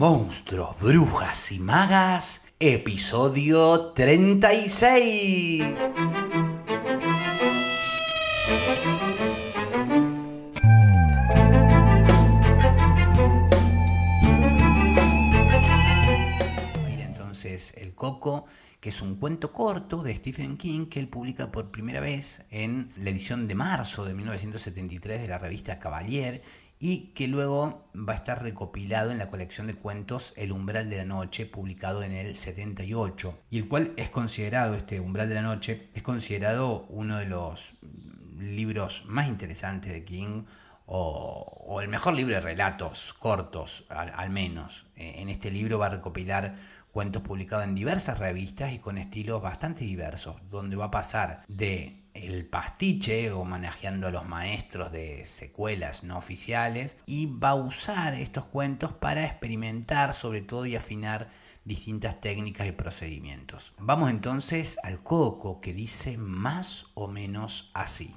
Monstruos, Brujas y Magas, episodio 36. entonces El Coco, que es un cuento corto de Stephen King que él publica por primera vez en la edición de marzo de 1973 de la revista Cavalier y que luego va a estar recopilado en la colección de cuentos El umbral de la noche, publicado en el 78, y el cual es considerado, este umbral de la noche, es considerado uno de los libros más interesantes de King, o, el mejor libro de relatos cortos, al, menos. Eh, en este libro va a recopilar cuentos publicados en diversas revistas y con estilos bastante diversos, donde va a pasar de el pastiche homenajeando a los maestros de secuelas no oficiales y va a usar estos cuentos para experimentar sobre todo y afinar distintas técnicas y procedimientos. Vamos entonces al coco que dice más o menos así.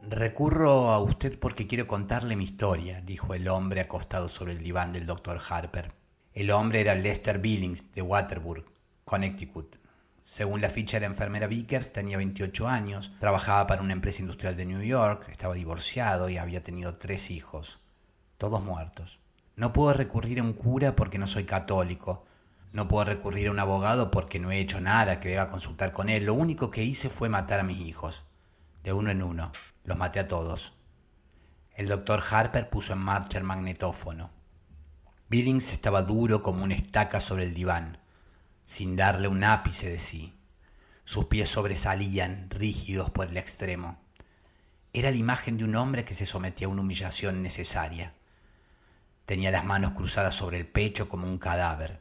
Recurro a usted porque quiero contarle mi historia, dijo el hombre acostado sobre el diván del doctor Harper. El hombre era Lester Billings de Waterbury, Connecticut. Según la ficha de la enfermera Vickers, tenía 28 años, trabajaba para una empresa industrial de New York, estaba divorciado y había tenido tres hijos, todos muertos. No puedo recurrir a un cura porque no soy católico. No puedo recurrir a un abogado porque no he hecho nada que deba consultar con él. Lo único que hice fue matar a mis hijos, de uno en uno. Los maté a todos. El doctor Harper puso en marcha el magnetófono. Billings estaba duro como una estaca sobre el diván sin darle un ápice de sí. Sus pies sobresalían, rígidos por el extremo. Era la imagen de un hombre que se sometía a una humillación necesaria. Tenía las manos cruzadas sobre el pecho como un cadáver.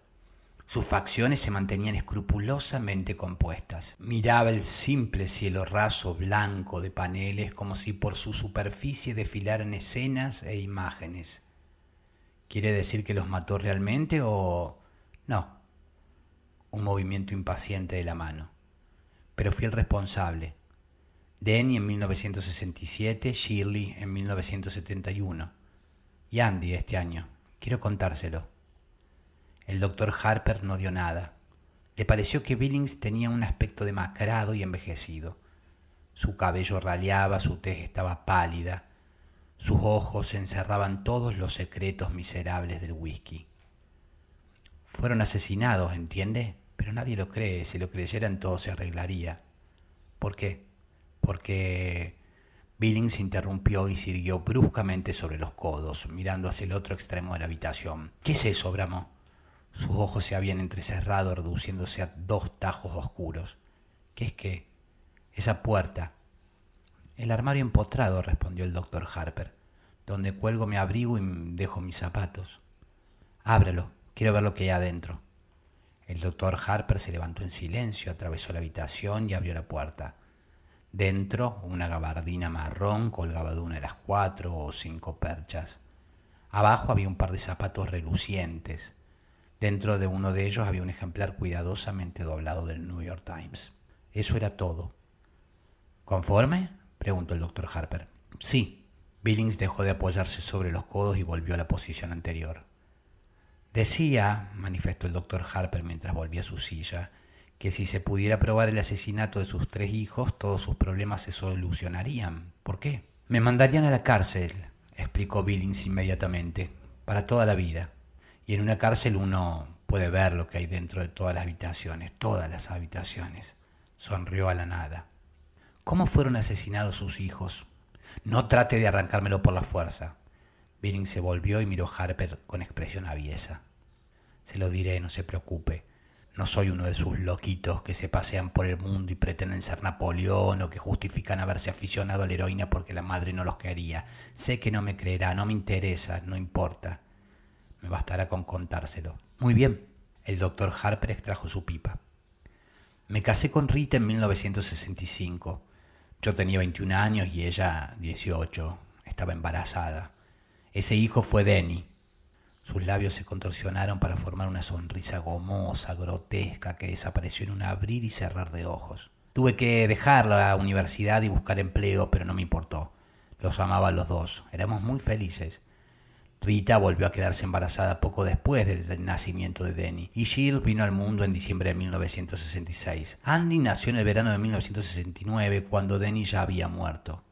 Sus facciones se mantenían escrupulosamente compuestas. Miraba el simple cielo raso blanco de paneles como si por su superficie desfilaran escenas e imágenes. ¿Quiere decir que los mató realmente o no? Un movimiento impaciente de la mano. Pero fui el responsable. Denny en 1967, Shirley en 1971 y Andy este año. Quiero contárselo. El doctor Harper no dio nada. Le pareció que Billings tenía un aspecto demacrado y envejecido. Su cabello raleaba, su tez estaba pálida, sus ojos encerraban todos los secretos miserables del whisky. Fueron asesinados, ¿entiende? Pero nadie lo cree, si lo creyeran todo se arreglaría. ¿Por qué? Porque Billings interrumpió y siguió bruscamente sobre los codos, mirando hacia el otro extremo de la habitación. ¿Qué es eso, bramó? Sus ojos se habían entrecerrado, reduciéndose a dos tajos oscuros. ¿Qué es qué? Esa puerta. El armario empotrado, respondió el doctor Harper, donde cuelgo mi abrigo y dejo mis zapatos. Ábrelo, quiero ver lo que hay adentro. El doctor Harper se levantó en silencio, atravesó la habitación y abrió la puerta. Dentro, una gabardina marrón colgaba de una de las cuatro o cinco perchas. Abajo había un par de zapatos relucientes. Dentro de uno de ellos había un ejemplar cuidadosamente doblado del New York Times. Eso era todo. ¿Conforme? preguntó el doctor Harper. Sí. Billings dejó de apoyarse sobre los codos y volvió a la posición anterior. Decía, manifestó el doctor Harper mientras volvía a su silla, que si se pudiera probar el asesinato de sus tres hijos, todos sus problemas se solucionarían. ¿Por qué? Me mandarían a la cárcel, explicó Billings inmediatamente, para toda la vida. Y en una cárcel uno puede ver lo que hay dentro de todas las habitaciones, todas las habitaciones. Sonrió a la nada. ¿Cómo fueron asesinados sus hijos? No trate de arrancármelo por la fuerza. Billings se volvió y miró a Harper con expresión aviesa. Se lo diré, no se preocupe. No soy uno de sus loquitos que se pasean por el mundo y pretenden ser Napoleón o que justifican haberse aficionado a la heroína porque la madre no los quería. Sé que no me creerá, no me interesa, no importa. Me bastará con contárselo. Muy bien. El doctor Harper extrajo su pipa. Me casé con Rita en 1965. Yo tenía 21 años y ella 18. Estaba embarazada. Ese hijo fue Denny. Sus labios se contorsionaron para formar una sonrisa gomosa, grotesca, que desapareció en un abrir y cerrar de ojos. Tuve que dejar la universidad y buscar empleo, pero no me importó. Los amaba a los dos. Éramos muy felices. Rita volvió a quedarse embarazada poco después del nacimiento de Denny y Jill vino al mundo en diciembre de 1966. Andy nació en el verano de 1969 cuando Denny ya había muerto.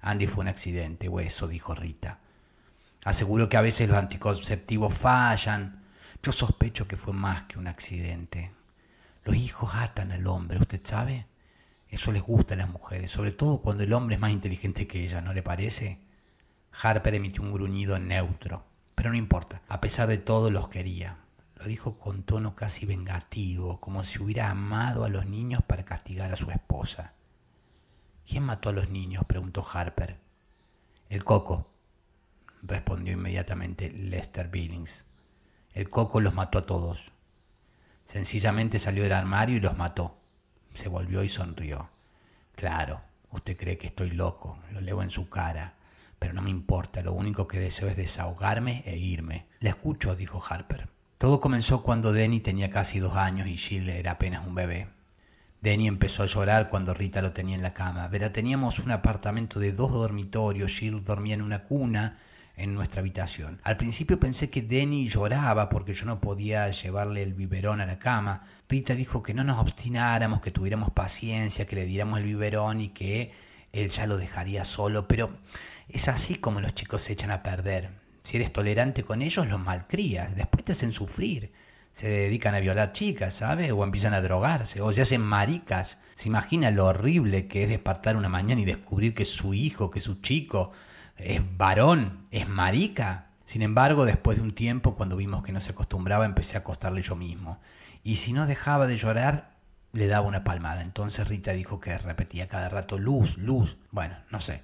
Andy fue un accidente, o eso dijo Rita. Aseguró que a veces los anticonceptivos fallan. Yo sospecho que fue más que un accidente. Los hijos atan al hombre, ¿usted sabe? Eso les gusta a las mujeres, sobre todo cuando el hombre es más inteligente que ella, ¿no le parece? Harper emitió un gruñido neutro, pero no importa, a pesar de todo los quería. Lo dijo con tono casi vengativo, como si hubiera amado a los niños para castigar a su esposa. ¿Quién mató a los niños? preguntó Harper. El coco, respondió inmediatamente Lester Billings. El coco los mató a todos. Sencillamente salió del armario y los mató. Se volvió y sonrió. Claro, usted cree que estoy loco, lo leo en su cara pero no me importa, lo único que deseo es desahogarme e irme. Le escucho, dijo Harper. Todo comenzó cuando Denny tenía casi dos años y Jill era apenas un bebé. Denny empezó a llorar cuando Rita lo tenía en la cama. Verá, teníamos un apartamento de dos dormitorios, Jill dormía en una cuna en nuestra habitación. Al principio pensé que Denny lloraba porque yo no podía llevarle el biberón a la cama. Rita dijo que no nos obstináramos, que tuviéramos paciencia, que le diéramos el biberón y que él ya lo dejaría solo, pero es así como los chicos se echan a perder. Si eres tolerante con ellos, los malcrías, después te hacen sufrir. Se dedican a violar chicas, ¿sabes? O empiezan a drogarse, o se hacen maricas. Se imagina lo horrible que es despertar una mañana y descubrir que su hijo, que su chico es varón, es marica. Sin embargo, después de un tiempo, cuando vimos que no se acostumbraba, empecé a acostarle yo mismo. Y si no dejaba de llorar, le daba una palmada. Entonces Rita dijo que repetía cada rato luz, luz. Bueno, no sé.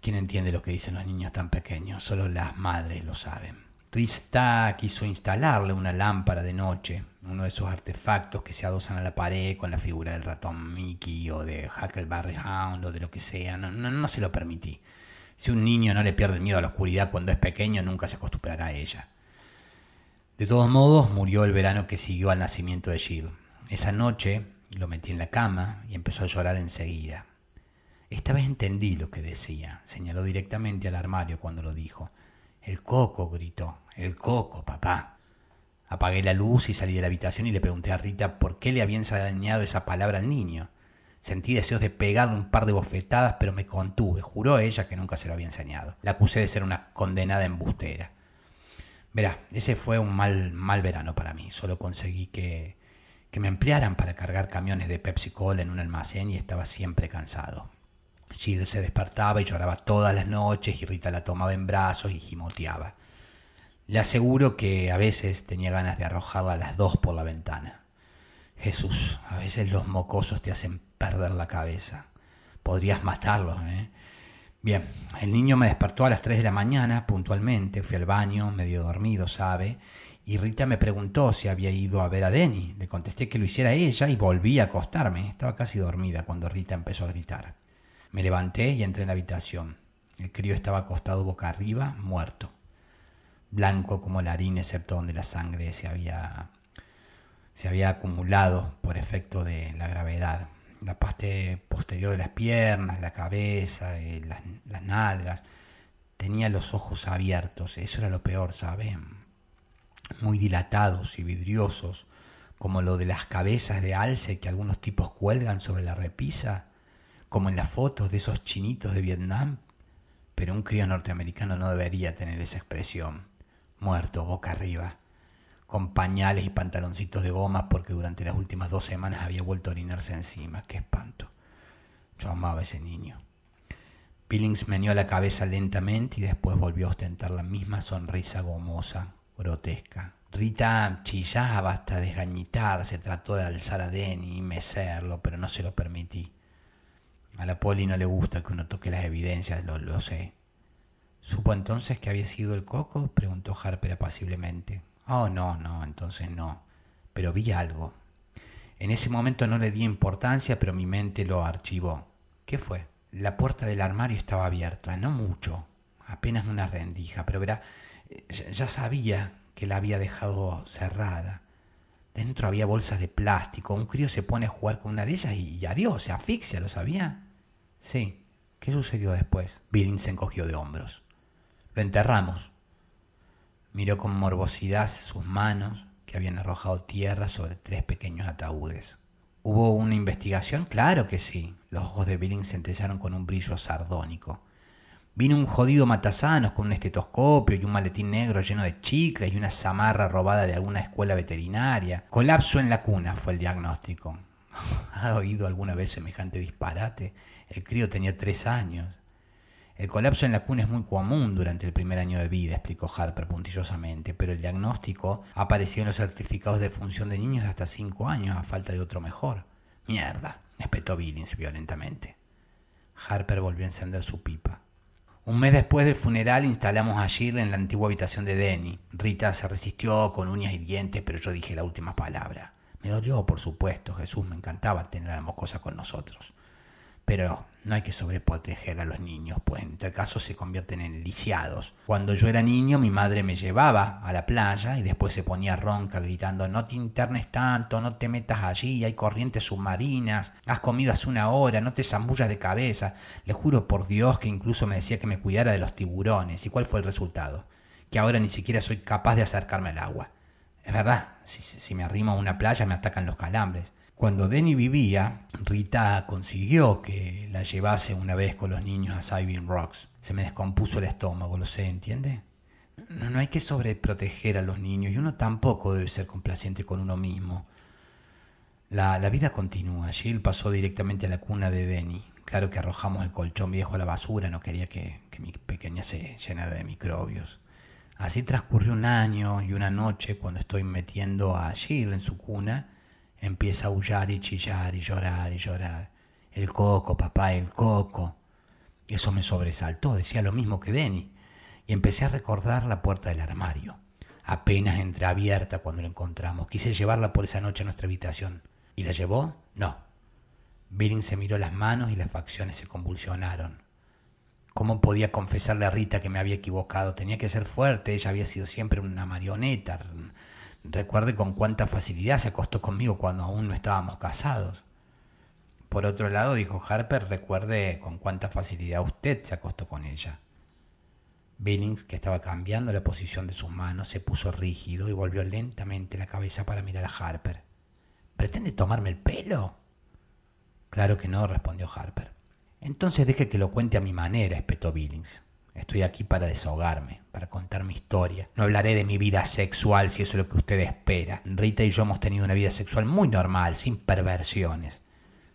¿Quién entiende lo que dicen los niños tan pequeños? Solo las madres lo saben. Rista quiso instalarle una lámpara de noche, uno de esos artefactos que se adosan a la pared con la figura del ratón Mickey o de Huckleberry Hound o de lo que sea. No, no, no se lo permití. Si un niño no le pierde el miedo a la oscuridad cuando es pequeño, nunca se acostumbrará a ella. De todos modos, murió el verano que siguió al nacimiento de Jill. Esa noche lo metí en la cama y empezó a llorar enseguida. Esta vez entendí lo que decía. Señaló directamente al armario cuando lo dijo. El coco, gritó. El coco, papá. Apagué la luz y salí de la habitación y le pregunté a Rita por qué le habían enseñado esa palabra al niño. Sentí deseos de pegarle un par de bofetadas, pero me contuve. Juró ella que nunca se lo había enseñado. La acusé de ser una condenada embustera. Verá, ese fue un mal, mal verano para mí. Solo conseguí que, que me emplearan para cargar camiones de Pepsi Cola en un almacén y estaba siempre cansado. Jill se despertaba y lloraba todas las noches y Rita la tomaba en brazos y gimoteaba. Le aseguro que a veces tenía ganas de arrojarla a las dos por la ventana. Jesús, a veces los mocosos te hacen perder la cabeza. Podrías matarlos, ¿eh? Bien, el niño me despertó a las 3 de la mañana, puntualmente, fui al baño, medio dormido, sabe, y Rita me preguntó si había ido a ver a Denny. Le contesté que lo hiciera ella y volví a acostarme. Estaba casi dormida cuando Rita empezó a gritar. Me levanté y entré en la habitación. El crío estaba acostado boca arriba, muerto. Blanco como la harina, excepto donde la sangre se había, se había acumulado por efecto de la gravedad. La parte posterior de las piernas, la cabeza, eh, las, las nalgas. Tenía los ojos abiertos, eso era lo peor, ¿saben? Muy dilatados y vidriosos, como lo de las cabezas de alce que algunos tipos cuelgan sobre la repisa como en las fotos de esos chinitos de Vietnam, pero un crío norteamericano no debería tener esa expresión, muerto, boca arriba, con pañales y pantaloncitos de goma porque durante las últimas dos semanas había vuelto a orinarse encima. ¡Qué espanto! Yo amaba a ese niño. Billings meneó la cabeza lentamente y después volvió a ostentar la misma sonrisa gomosa, grotesca. Rita chillaba hasta desgañitarse, trató de alzar a Denny y mecerlo, pero no se lo permití. A la poli no le gusta que uno toque las evidencias, lo, lo sé. ¿Supo entonces que había sido el coco? preguntó Harper apaciblemente. Oh, no, no, entonces no. Pero vi algo. En ese momento no le di importancia, pero mi mente lo archivó. ¿Qué fue? La puerta del armario estaba abierta, no mucho, apenas una rendija, pero verá, ya sabía que la había dejado cerrada. Dentro había bolsas de plástico. Un crío se pone a jugar con una de ellas y, adiós, se asfixia, ¿lo sabía? Sí. ¿Qué sucedió después? Billings se encogió de hombros. Lo enterramos. Miró con morbosidad sus manos que habían arrojado tierra sobre tres pequeños ataúdes. ¿Hubo una investigación? Claro que sí. Los ojos de Billings centellaron con un brillo sardónico. Vino un jodido matasanos con un estetoscopio y un maletín negro lleno de chicles y una zamarra robada de alguna escuela veterinaria. Colapso en la cuna fue el diagnóstico. ¿Ha oído alguna vez semejante disparate? El crío tenía tres años. El colapso en la cuna es muy común durante el primer año de vida, explicó Harper puntillosamente, pero el diagnóstico apareció en los certificados de función de niños de hasta cinco años a falta de otro mejor. Mierda, espetó Billings violentamente. Harper volvió a encender su pipa. Un mes después del funeral instalamos a Jill en la antigua habitación de Denny. Rita se resistió con uñas y dientes, pero yo dije la última palabra. Me dolió, por supuesto, Jesús, me encantaba tener a la mocosa con nosotros. Pero no hay que sobreproteger a los niños, pues en tal caso se convierten en lisiados. Cuando yo era niño, mi madre me llevaba a la playa y después se ponía ronca gritando, no te internes tanto, no te metas allí, hay corrientes submarinas, has comido hace una hora, no te zambullas de cabeza. Le juro por Dios que incluso me decía que me cuidara de los tiburones. ¿Y cuál fue el resultado? Que ahora ni siquiera soy capaz de acercarme al agua. Es verdad, si, si me arrimo a una playa me atacan los calambres. Cuando Denny vivía, Rita consiguió que la llevase una vez con los niños a Sibin Rocks. Se me descompuso el estómago, lo sé, ¿entiende? No, no hay que sobreproteger a los niños y uno tampoco debe ser complaciente con uno mismo. La, la vida continúa. Jill pasó directamente a la cuna de Denny. Claro que arrojamos el colchón viejo a la basura, no quería que, que mi pequeña se llenara de microbios. Así transcurrió un año y una noche cuando estoy metiendo a Jill en su cuna Empieza a aullar y chillar y llorar y llorar. El coco, papá, el coco. Eso me sobresaltó, decía lo mismo que Denny. Y empecé a recordar la puerta del armario, apenas entreabierta cuando la encontramos. Quise llevarla por esa noche a nuestra habitación. ¿Y la llevó? No. Billing se miró las manos y las facciones se convulsionaron. ¿Cómo podía confesarle a Rita que me había equivocado? Tenía que ser fuerte, ella había sido siempre una marioneta, Recuerde con cuánta facilidad se acostó conmigo cuando aún no estábamos casados. Por otro lado, dijo Harper, recuerde con cuánta facilidad usted se acostó con ella. Billings, que estaba cambiando la posición de sus manos, se puso rígido y volvió lentamente la cabeza para mirar a Harper. ¿Pretende tomarme el pelo? Claro que no, respondió Harper. Entonces deje que lo cuente a mi manera, espetó Billings. Estoy aquí para desahogarme, para contar mi historia. No hablaré de mi vida sexual si eso es lo que usted espera. Rita y yo hemos tenido una vida sexual muy normal, sin perversiones.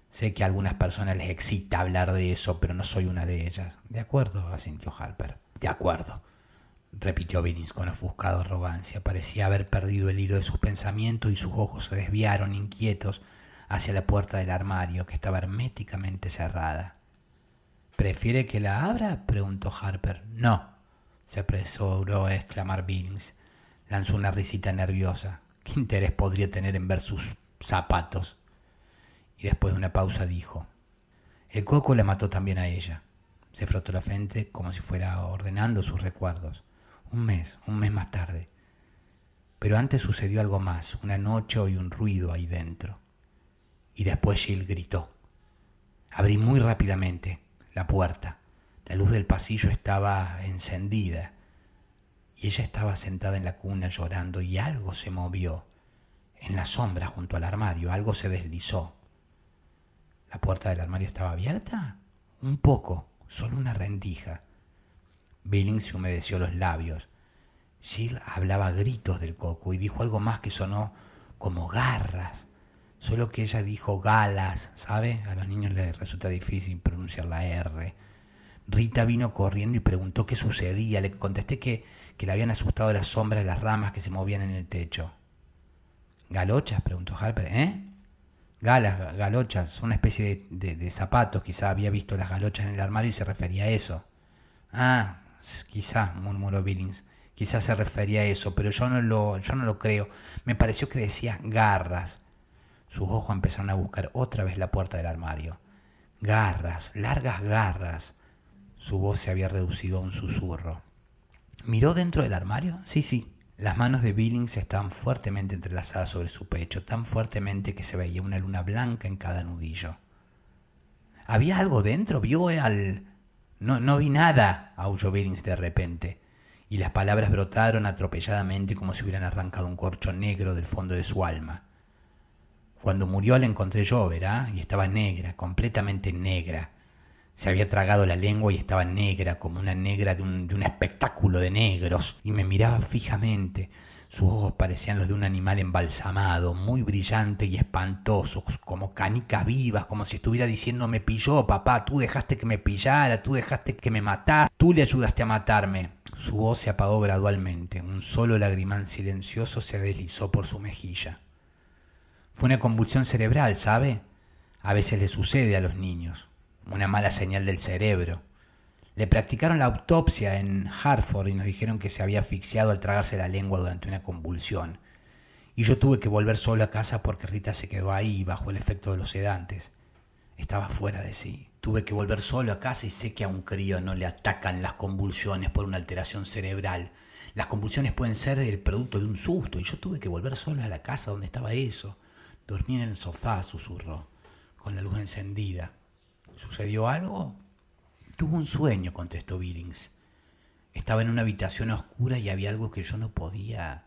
Sé que a algunas personas les excita hablar de eso, pero no soy una de ellas. De acuerdo, asintió Harper. De acuerdo, repitió Billings con ofuscada arrogancia. Parecía haber perdido el hilo de sus pensamientos y sus ojos se desviaron inquietos hacia la puerta del armario, que estaba herméticamente cerrada. ¿Prefiere que la abra? preguntó Harper. No, se apresuró a exclamar Billings. Lanzó una risita nerviosa. ¿Qué interés podría tener en ver sus zapatos? Y después de una pausa dijo, el coco la mató también a ella. Se frotó la frente como si fuera ordenando sus recuerdos. Un mes, un mes más tarde. Pero antes sucedió algo más, una noche y un ruido ahí dentro. Y después Jill gritó. Abrí muy rápidamente la puerta. La luz del pasillo estaba encendida y ella estaba sentada en la cuna llorando y algo se movió. En la sombra junto al armario algo se deslizó. ¿La puerta del armario estaba abierta? Un poco, solo una rendija. Billings se humedeció los labios. Jill hablaba a gritos del coco y dijo algo más que sonó como garras. Solo que ella dijo galas, ¿sabe? A los niños les resulta difícil pronunciar la R. Rita vino corriendo y preguntó qué sucedía. Le contesté que, que le habían asustado las sombras de las ramas que se movían en el techo. ¿Galochas? preguntó Harper. ¿Eh? Galas, galochas, una especie de, zapatos. Quizá había visto las galochas en el armario y se refería a eso. Ah, quizá, murmuró Billings. Quizás se refería a eso, pero yo no lo, yo no lo creo. Me pareció que decía garras. Sus ojos empezaron a buscar otra vez la puerta del armario. Garras, largas garras. Su voz se había reducido a un susurro. ¿Miró dentro del armario? Sí, sí. Las manos de Billings estaban fuertemente entrelazadas sobre su pecho, tan fuertemente que se veía una luna blanca en cada nudillo. ¿Había algo dentro? ¿Vio al...? No, no vi nada, aulló Billings de repente. y las palabras brotaron atropelladamente como si hubieran arrancado un corcho negro del fondo de su alma. Cuando murió la encontré yo, ¿verdad? Y estaba negra, completamente negra. Se había tragado la lengua y estaba negra, como una negra de un, espectáculo de negros, y me miraba fijamente. Sus ojos parecían los de un animal embalsamado, muy brillante y espantosos, como canicas vivas, como si estuviera diciendo me pilló, papá, tú dejaste que me pillara, tú dejaste que me matara, tú le ayudaste a matarme. Su voz se apagó gradualmente, un solo lagrimán silencioso se deslizó por su mejilla. Fue una convulsión cerebral, ¿sabe? A veces le sucede a los niños, una mala señal del cerebro. Le practicaron la autopsia en Hartford y nos dijeron que se había asfixiado al tragarse la lengua durante una convulsión. Y yo tuve que volver solo a casa porque Rita se quedó ahí bajo el efecto de los sedantes. Estaba fuera de sí. Tuve que volver solo a casa y sé que a un crío no le atacan las convulsiones por una alteración cerebral. Las convulsiones pueden ser el producto de un susto y yo tuve que volver solo a la casa donde estaba eso. Dormí en el sofá, susurró, con la luz encendida. ¿Sucedió algo? Tuvo un sueño, contestó Billings. Estaba en una habitación oscura y había algo que yo no podía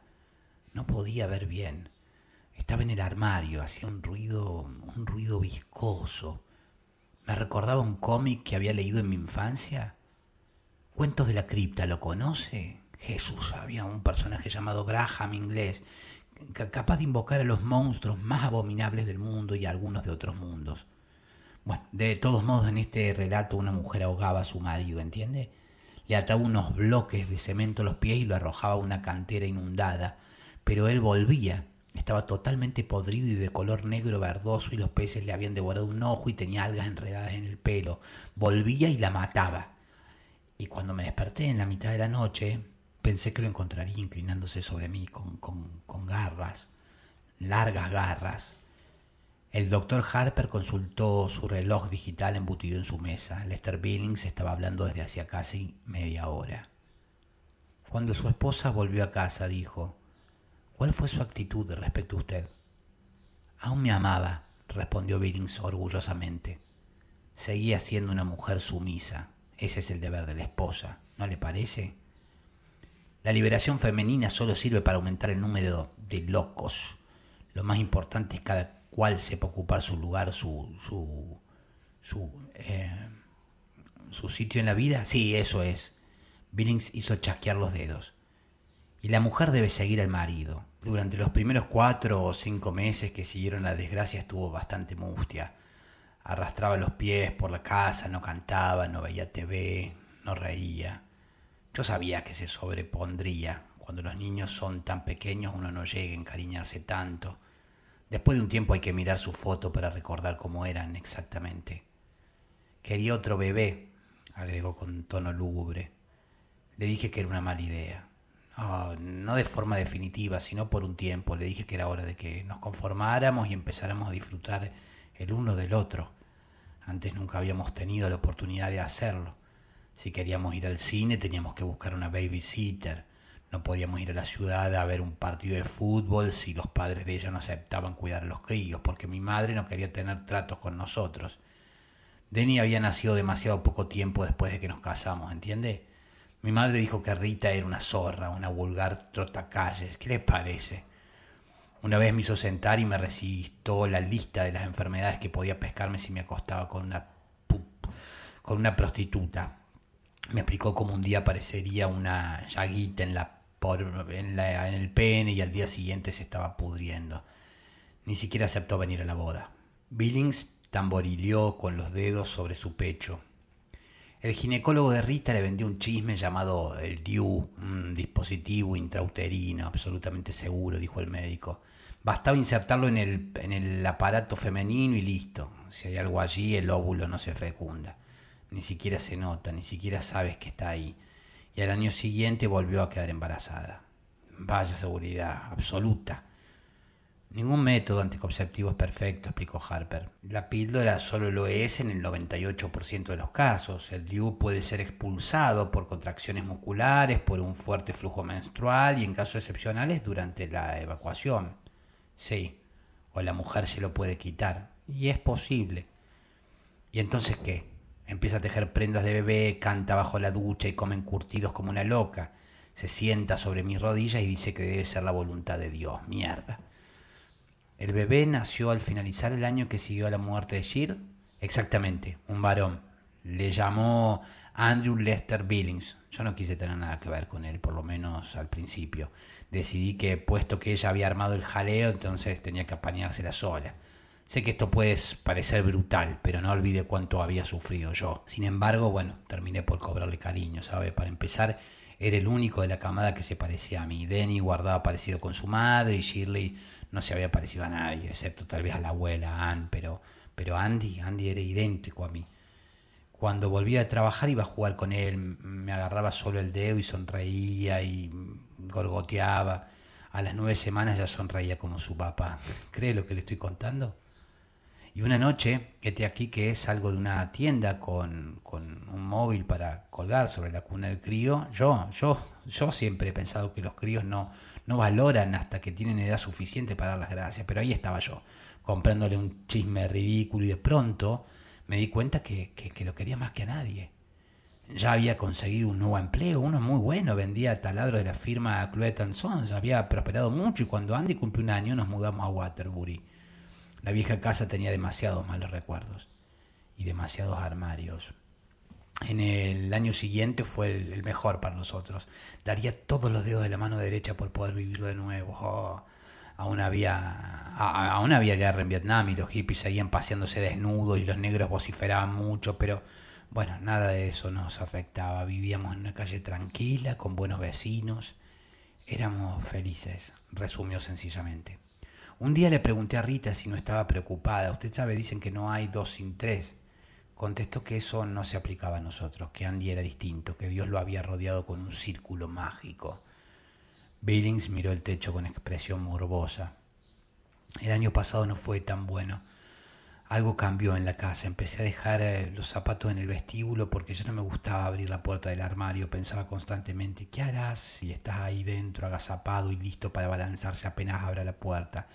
no podía ver bien. Estaba en el armario, hacía un ruido un ruido viscoso. Me recordaba un cómic que había leído en mi infancia. Cuentos de la cripta, ¿lo conoce? Jesús, había un personaje llamado Graham inglés, capaz de invocar a los monstruos más abominables del mundo y a algunos de otros mundos. Bueno, de todos modos en este relato una mujer ahogaba a su marido, ¿entiende? Le ataba unos bloques de cemento a los pies y lo arrojaba a una cantera inundada, pero él volvía. Estaba totalmente podrido y de color negro verdoso y los peces le habían devorado un ojo y tenía algas enredadas en el pelo. Volvía y la mataba. Y cuando me desperté en la mitad de la noche, pensé que lo encontraría inclinándose sobre mí con, con, con garras, largas garras, el doctor Harper consultó su reloj digital embutido en su mesa. Lester Billings estaba hablando desde hacía casi media hora. Cuando su esposa volvió a casa, dijo, ¿cuál fue su actitud respecto a usted? Aún me amaba, respondió Billings orgullosamente. Seguía siendo una mujer sumisa. Ese es el deber de la esposa, ¿no le parece? La liberación femenina solo sirve para aumentar el número de locos. Lo más importante es cada cuál sepa ocupar su lugar, su, su, su, eh, su sitio en la vida? Sí, eso es. Billings hizo chasquear los dedos. Y la mujer debe seguir al marido. Durante los primeros cuatro o cinco meses que siguieron la desgracia estuvo bastante mustia. Arrastraba los pies por la casa, no cantaba, no veía TV, no reía. Yo sabía que se sobrepondría. Cuando los niños son tan pequeños uno no llega a encariñarse tanto. Después de un tiempo hay que mirar su foto para recordar cómo eran exactamente. Quería otro bebé, agregó con tono lúgubre. Le dije que era una mala idea. no de forma definitiva, sino por un tiempo. Le dije que era hora de que nos conformáramos y empezáramos a disfrutar el uno del otro. Antes nunca habíamos tenido la oportunidad de hacerlo. Si queríamos ir al cine teníamos que buscar una babysitter. No podíamos ir a la ciudad a ver un partido de fútbol si los padres de ella no aceptaban cuidar a los críos, porque mi madre no quería tener tratos con nosotros. Denny había nacido demasiado poco tiempo después de que nos casamos, ¿entiende? Mi madre dijo que Rita era una zorra, una vulgar trotacalles. ¿Qué le parece? Una vez me hizo sentar y me recitó la lista de las enfermedades que podía pescarme si me acostaba con una, con una prostituta. Me explicó cómo un día aparecería una llaguita en la en, en el pene y al día siguiente se estaba pudriendo. Ni siquiera aceptó venir a la boda. Billings tamborileó con los dedos sobre su pecho. El ginecólogo de Rita le vendió un chisme llamado el DIU, un dispositivo intrauterino absolutamente seguro, dijo el médico. Bastaba insertarlo en el, en el aparato femenino y listo. Si hay algo allí, el óvulo no se fecunda. Ni siquiera se nota, ni siquiera sabes que está ahí y al año siguiente volvió a quedar embarazada. Vaya seguridad, absoluta. Ningún método anticonceptivo es perfecto, explicó Harper. La píldora solo lo es en el 98% de los casos. El DIU puede ser expulsado por contracciones musculares, por un fuerte flujo menstrual y en casos excepcionales durante la evacuación. Sí, o la mujer se lo puede quitar. Y es posible. ¿Y entonces qué? Empieza a tejer prendas de bebé, canta bajo la ducha y come encurtidos como una loca. Se sienta sobre mis rodillas y dice que debe ser la voluntad de Dios. Mierda. El bebé nació al finalizar el año que siguió a la muerte de Jill. Exactamente, un varón. Le llamó Andrew Lester Billings. Yo no quise tener nada que ver con él, por lo menos al principio. Decidí que, puesto que ella había armado el jaleo, entonces tenía que apañársela sola. Sé que esto puede parecer brutal, pero no olvide cuánto había sufrido yo. Sin embargo, bueno, terminé por cobrarle cariño, ¿sabe? Para empezar, era el único de la camada que se parecía a mí. Denny guardaba parecido con su madre y Shirley no se había parecido a nadie, excepto tal vez a la abuela, Ann, pero, pero Andy, Andy era idéntico a mí. Cuando volvía a trabajar iba a jugar con él, me agarraba solo el dedo y sonreía y gorgoteaba. A las nueve semanas ya sonreía como su papá. ¿Cree lo que le estoy contando? Y una noche, este aquí que es algo de una tienda con, con, un móvil para colgar sobre la cuna del crío, yo, yo, yo siempre he pensado que los críos no, no valoran hasta que tienen edad suficiente para dar las gracias, pero ahí estaba yo, comprándole un chisme ridículo y de pronto me di cuenta que, lo quería más que a nadie. Ya había conseguido un nuevo empleo, uno muy bueno, vendía taladro de la firma Cloet Sons, había prosperado mucho y cuando Andy cumplió un año nos mudamos a Waterbury. La vieja casa tenía demasiados malos recuerdos y demasiados armarios. En el año siguiente fue el, mejor para nosotros. Daría todos los dedos de la mano derecha por poder vivirlo de nuevo. Oh, aún había, aún había guerra en Vietnam y los hippies seguían paseándose desnudos y los negros vociferaban mucho, pero bueno, nada de eso nos afectaba. Vivíamos en una calle tranquila, con buenos vecinos. Éramos felices, resumió sencillamente. Un día le pregunté a Rita si no estaba preocupada. Usted sabe, dicen que no hay dos sin tres. Contestó que eso no se aplicaba a nosotros, que Andy era distinto, que Dios lo había rodeado con un círculo mágico. Billings miró el techo con expresión morbosa. El año pasado no fue tan bueno. Algo cambió en la casa. Empecé a dejar eh, los zapatos en el vestíbulo porque ya no me gustaba abrir la puerta del armario. Pensaba constantemente, ¿qué harás si estás ahí dentro, agazapado y listo para balanzarse apenas abra la puerta?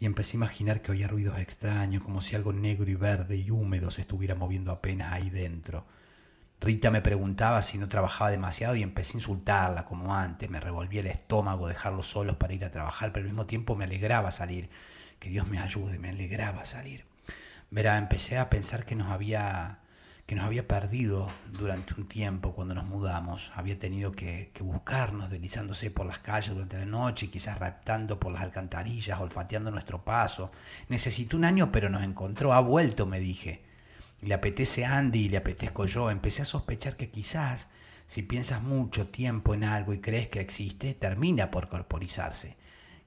Y empecé a imaginar que oía ruidos extraños, como si algo negro y verde y húmedo se estuviera moviendo apenas ahí dentro. Rita me preguntaba si no trabajaba demasiado y empecé a insultarla como antes. Me revolvía el estómago dejarlos solos para ir a trabajar, pero al mismo tiempo me alegraba salir. Que Dios me ayude, me alegraba salir. Verá, empecé a pensar que nos había que nos había perdido durante un tiempo cuando nos mudamos. Había tenido que, buscarnos, deslizándose por las calles durante la noche, quizás raptando por las alcantarillas, olfateando nuestro paso. Necesitó un año, pero nos encontró. Ha vuelto, me dije le apetece Andy y le apetezco yo, empecé a sospechar que quizás, si piensas mucho tiempo en algo y crees que existe, termina por corporizarse.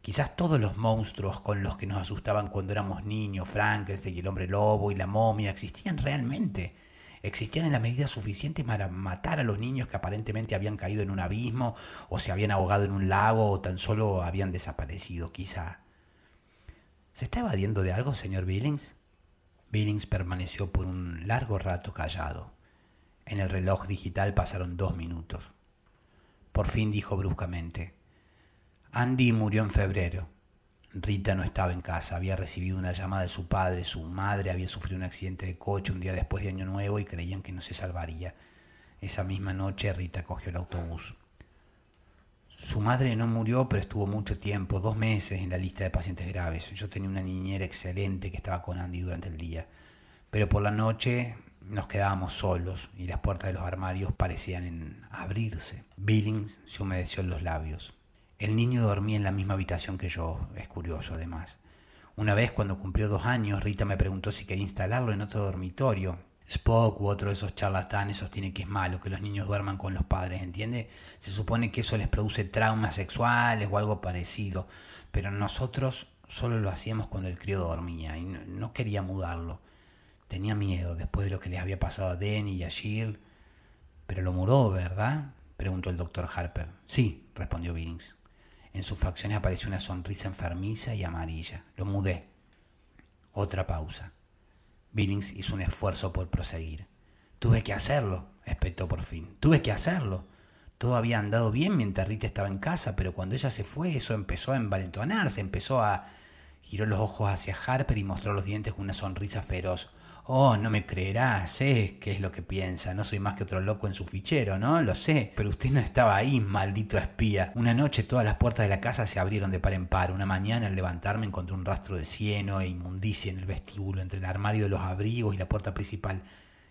Quizás todos los monstruos con los que nos asustaban cuando éramos niños, Frankenstein y el hombre lobo y la momia, existían realmente. Existían en la medida suficiente para matar a los niños que aparentemente habían caído en un abismo o se habían ahogado en un lago o tan solo habían desaparecido, quizá. ¿Se está evadiendo de algo, señor Billings? Billings permaneció por un largo rato callado. En el reloj digital pasaron dos minutos. Por fin dijo bruscamente, Andy murió en febrero. Rita no estaba en casa, había recibido una llamada de su padre, su madre había sufrido un accidente de coche un día después de Año Nuevo y creían que no se salvaría. Esa misma noche Rita cogió el autobús. Su madre no murió, pero estuvo mucho tiempo, dos meses en la lista de pacientes graves. Yo tenía una niñera excelente que estaba con Andy durante el día, pero por la noche nos quedábamos solos y las puertas de los armarios parecían abrirse. Billings se humedeció en los labios. El niño dormía en la misma habitación que yo, es curioso además. Una vez cuando cumplió dos años, Rita me preguntó si quería instalarlo en otro dormitorio, Spock u otro de esos charlatanes sostiene que es malo que los niños duerman con los padres, ¿entiende? Se supone que eso les produce traumas sexuales o algo parecido, pero nosotros solo lo hacíamos cuando el crío dormía y no, quería mudarlo. Tenía miedo después de lo que les había pasado a Denny y a Jill. Pero lo mudó, ¿verdad? preguntó el doctor Harper. Sí, respondió Billings. En sus facciones apareció una sonrisa enfermiza y amarilla. Lo mudé. Otra pausa. Billings hizo un esfuerzo por proseguir. Tuve que hacerlo, espetó por fin. Tuve que hacerlo. Todo había andado bien mientras Rita estaba en casa, pero cuando ella se fue, eso empezó a envalentonarse, empezó a... Giró los ojos hacia Harper y mostró los dientes con una sonrisa feroz. Oh, no me creerá, sé qué es lo que piensa, no soy más que otro loco en su fichero, ¿no? Lo sé, pero usted no estaba ahí, maldito espía. Una noche todas las puertas de la casa se abrieron de par en par. Una mañana al levantarme encontré un rastro de cieno e inmundicia en el vestíbulo, entre el armario de los abrigos y la puerta principal.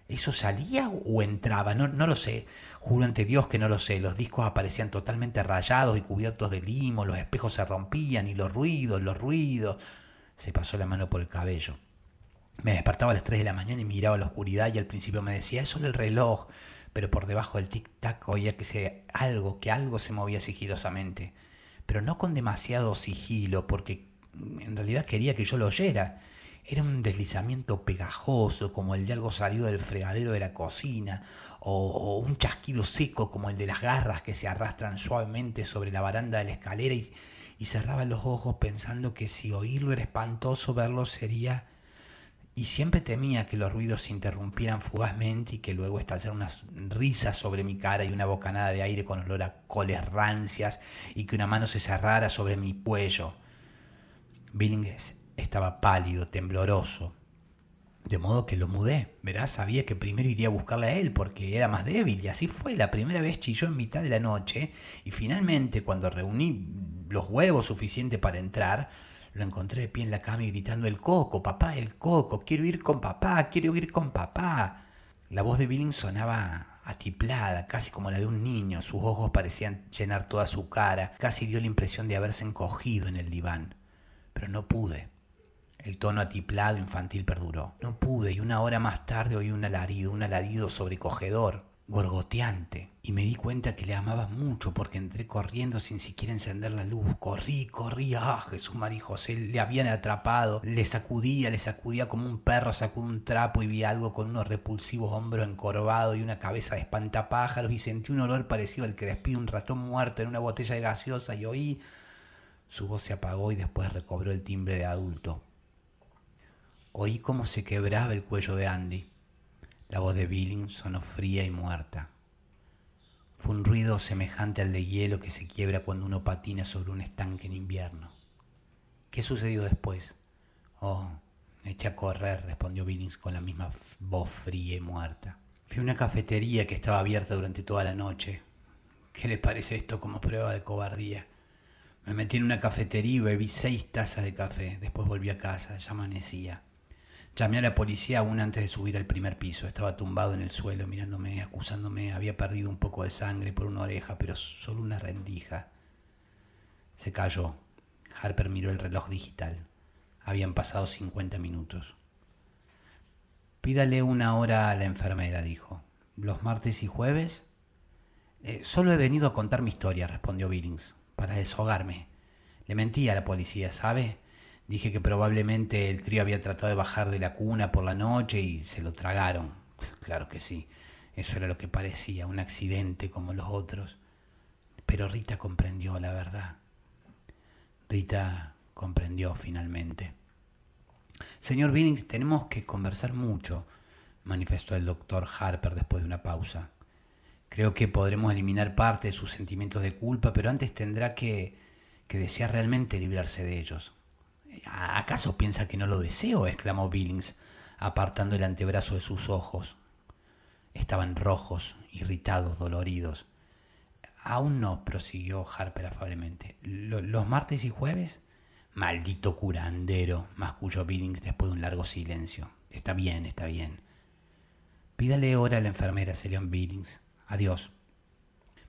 ¿Eso salía o entraba? No, no lo sé. Juro ante Dios que no lo sé. Los discos aparecían totalmente rayados y cubiertos de limo, los espejos se rompían y los ruidos, los ruidos. Se pasó la mano por el cabello. Me despertaba a las 3 de la mañana y miraba la oscuridad y al principio me decía, es solo el reloj, pero por debajo del tic-tac oía que se, algo, que algo se movía sigilosamente, pero no con demasiado sigilo, porque en realidad quería que yo lo oyera. Era un deslizamiento pegajoso, como el de algo salido del fregadero de la cocina, o, un chasquido seco, como el de las garras que se arrastran suavemente sobre la baranda de la escalera, y cerraba los ojos pensando que si oírlo era espantoso, verlo sería y siempre temía que los ruidos se interrumpieran fugazmente y que luego estallaran unas risas sobre mi cara y una bocanada de aire con olor a coles rancias y que una mano se cerrara sobre mi cuello. Billings estaba pálido, tembloroso. De modo que lo mudé, verás, sabía que primero iría a buscarle a él porque era más débil y así fue. La primera vez chilló en mitad de la noche y finalmente cuando reuní los huevos suficientes para entrar, lo encontré de pie en la cama y gritando, el coco, papá, el coco, quiero ir con papá, quiero ir con papá. La voz de Billing sonaba atiplada, casi como la de un niño, sus ojos parecían llenar toda su cara, casi dio la impresión de haberse encogido en el diván. Pero no pude. El tono atiplado infantil perduró. No pude y una hora más tarde oí un alarido, un alarido sobrecogedor gorgoteante y me di cuenta que le amaba mucho porque entré corriendo sin siquiera encender la luz. Corrí, corrí, ah, Jesús María José, le habían atrapado, le sacudía, le sacudía como un perro sacude un trapo y vi algo con unos repulsivos hombros encorvados y una cabeza de espantapájaros y sentí un olor parecido al que despide un ratón muerto en una botella de gaseosa y oí... Su voz se apagó y después recobró el timbre de adulto. Oí cómo se quebraba el cuello de Andy. La voz de Billing sonó fría y muerta. Fue un ruido semejante al de hielo que se quiebra cuando uno patina sobre un estanque en invierno. ¿Qué sucedió después? Oh, eché a correr, respondió Billings con la misma voz fría y muerta. Fui a una cafetería que estaba abierta durante toda la noche. ¿Qué le parece esto como prueba de cobardía? Me metí en una cafetería y bebí seis tazas de café. Después volví a casa, ya amanecía. Llamé a la policía aún antes de subir al primer piso. Estaba tumbado en el suelo mirándome, acusándome. Había perdido un poco de sangre por una oreja, pero solo una rendija. Se cayó. Harper miró el reloj digital. Habían pasado 50 minutos. Pídale una hora a la enfermera, dijo. ¿Los martes y jueves? Eh, solo he venido a contar mi historia, respondió Billings, para deshogarme. Le mentí a la policía, ¿sabe? Dije que probablemente el crío había tratado de bajar de la cuna por la noche y se lo tragaron. Claro que sí, eso era lo que parecía, un accidente como los otros. Pero Rita comprendió la verdad. Rita comprendió finalmente. Señor Billings, tenemos que conversar mucho, manifestó el doctor Harper después de una pausa. Creo que podremos eliminar parte de sus sentimientos de culpa, pero antes tendrá que, que desear realmente librarse de ellos. ¿Acaso piensa que no lo deseo? exclamó Billings, apartando el antebrazo de sus ojos. Estaban rojos, irritados, doloridos. Aún no, prosiguió Harper afablemente. ¿Los martes y jueves? Maldito curandero, masculló Billings después de un largo silencio. Está bien, está bien. Pídale hora a la enfermera, Leon Billings. Adiós.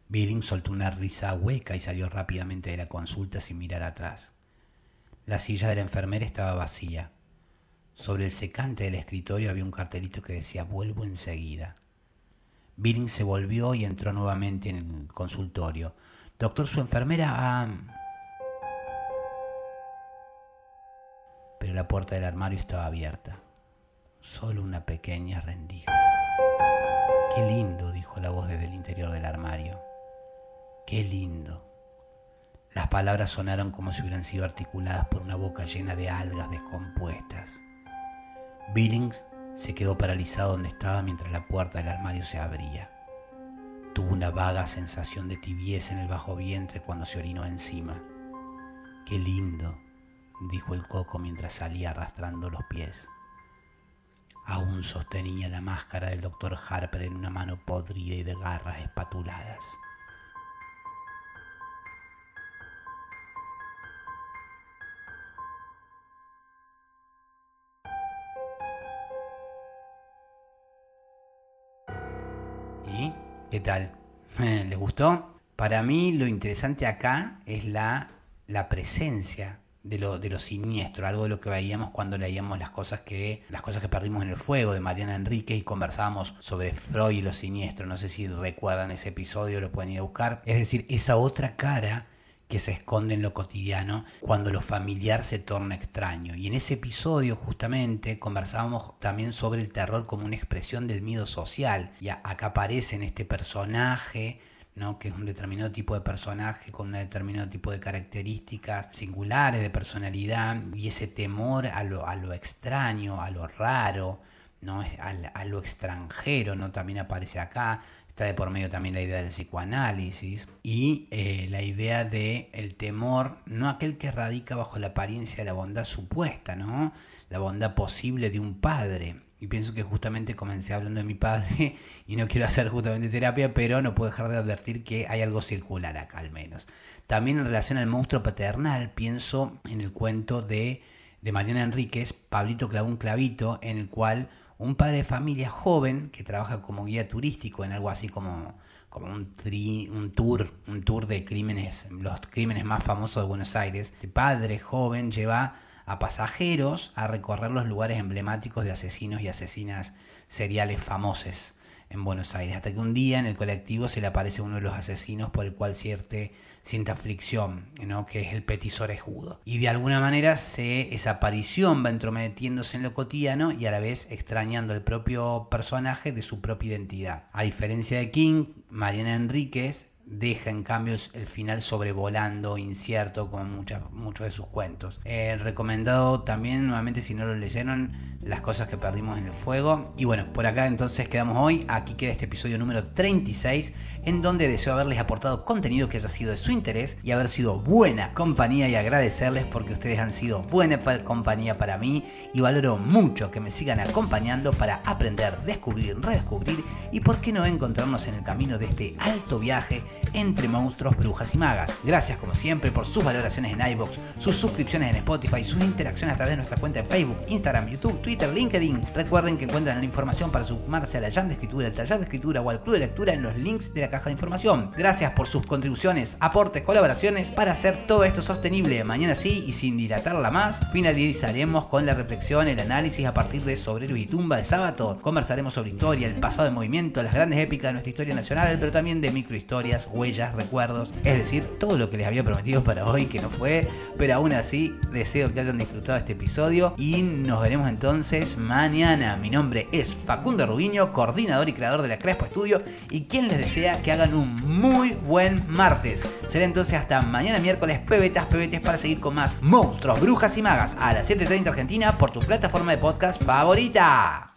Billings soltó una risa hueca y salió rápidamente de la consulta sin mirar atrás. La silla de la enfermera estaba vacía. Sobre el secante del escritorio había un cartelito que decía vuelvo enseguida. Billing se volvió y entró nuevamente en el consultorio. Doctor, su enfermera. Pero la puerta del armario estaba abierta. Solo una pequeña rendija. Qué lindo, dijo la voz desde el interior del armario. Qué lindo. Las palabras sonaron como si hubieran sido articuladas por una boca llena de algas descompuestas. Billings se quedó paralizado donde estaba mientras la puerta del armario se abría. Tuvo una vaga sensación de tibieza en el bajo vientre cuando se orinó encima. Qué lindo, dijo el coco mientras salía arrastrando los pies. aún sostenía la máscara del doctor Harper en una mano podrida y de garras espatuladas. Qué tal? ¿Les gustó? Para mí lo interesante acá es la, la presencia de lo, de siniestro, algo de lo que veíamos cuando leíamos las cosas que las cosas que perdimos en el fuego de Mariana Enríquez y conversábamos sobre Freud y lo siniestro. No sé si recuerdan ese episodio, lo pueden ir a buscar. Es decir, esa otra cara que se esconde en lo cotidiano cuando lo familiar se torna extraño. Y en ese episodio justamente conversábamos también sobre el terror como una expresión del miedo social. Y acá aparece en este personaje ¿no? que es un determinado tipo de personaje con un determinado tipo de características singulares de personalidad y ese temor a lo, a lo extraño, a lo raro, ¿no? a, lo extranjero, ¿no? también aparece acá. De por medio también la idea del psicoanálisis y eh, la idea de el temor, no aquel que radica bajo la apariencia de la bondad supuesta, ¿no? la bondad posible de un padre, y pienso que justamente comencé hablando de mi padre y no quiero hacer justamente terapia, pero no puedo dejar de advertir que hay algo circular acá al menos. También en relación al monstruo paternal, pienso en el cuento de, de Mariana Enríquez, Pablito clavó un clavito, en el cual un padre de familia joven que trabaja como guía turístico en algo así como, como un, un tour, un tour de crímenes, los crímenes más famosos de Buenos Aires. Este padre joven lleva a pasajeros a recorrer los lugares emblemáticos de asesinos y asesinas seriales famosos en Buenos Aires, hasta que un día en el colectivo se le aparece uno de los asesinos por el cual siente, siente aflicción, ¿no? que es el Petit Orejudo. Y de alguna manera se, esa aparición va entrometiéndose en lo cotidiano y a la vez extrañando el propio personaje de su propia identidad. A diferencia de King, Mariana Enríquez deja en cambio el final sobrevolando, incierto, como muchos de sus cuentos. Recomendado también, nuevamente, si no lo leyeron, Las cosas que perdimos en el fuego. Y bueno, por acá entonces quedamos hoy. Aquí queda este episodio número 36, en donde deseo haberles aportado contenido que haya sido de su interés y haber sido buena compañía y agradecerles porque ustedes han sido buena compañía para mí y valoro mucho que me sigan acompañando para aprender, descubrir, redescubrir y por qué no encontrarnos en el camino de este alto viaje entre monstruos, brujas y magas. Gracias como siempre por sus valoraciones en iBox, sus suscripciones en Spotify, sus interacciones a través de nuestra cuenta en Facebook, Instagram, YouTube, Twitter, LinkedIn. Recuerden que encuentran la información para sumarse a la de Escritura, al taller de escritura o al club de lectura en los links de la caja de información. Gracias por sus contribuciones, aportes, colaboraciones para hacer todo esto sostenible. Mañana sí y sin dilatarla más, finalizaremos con la reflexión, el análisis a partir de Sobrero y Tumba de sábado. Conversaremos sobre historia, el pasado de movimiento, las grandes épicas de nuestra historia nacional, pero también de microhistorias huellas, recuerdos, es decir, todo lo que les había prometido para hoy que no fue, pero aún así deseo que hayan disfrutado este episodio y nos veremos entonces mañana. Mi nombre es Facundo Rubiño, coordinador y creador de la Crespo Estudio y quien les desea que hagan un muy buen martes. Será entonces hasta mañana miércoles pebetas pebetes para seguir con más monstruos, brujas y magas a las 7.30 Argentina por tu plataforma de podcast favorita.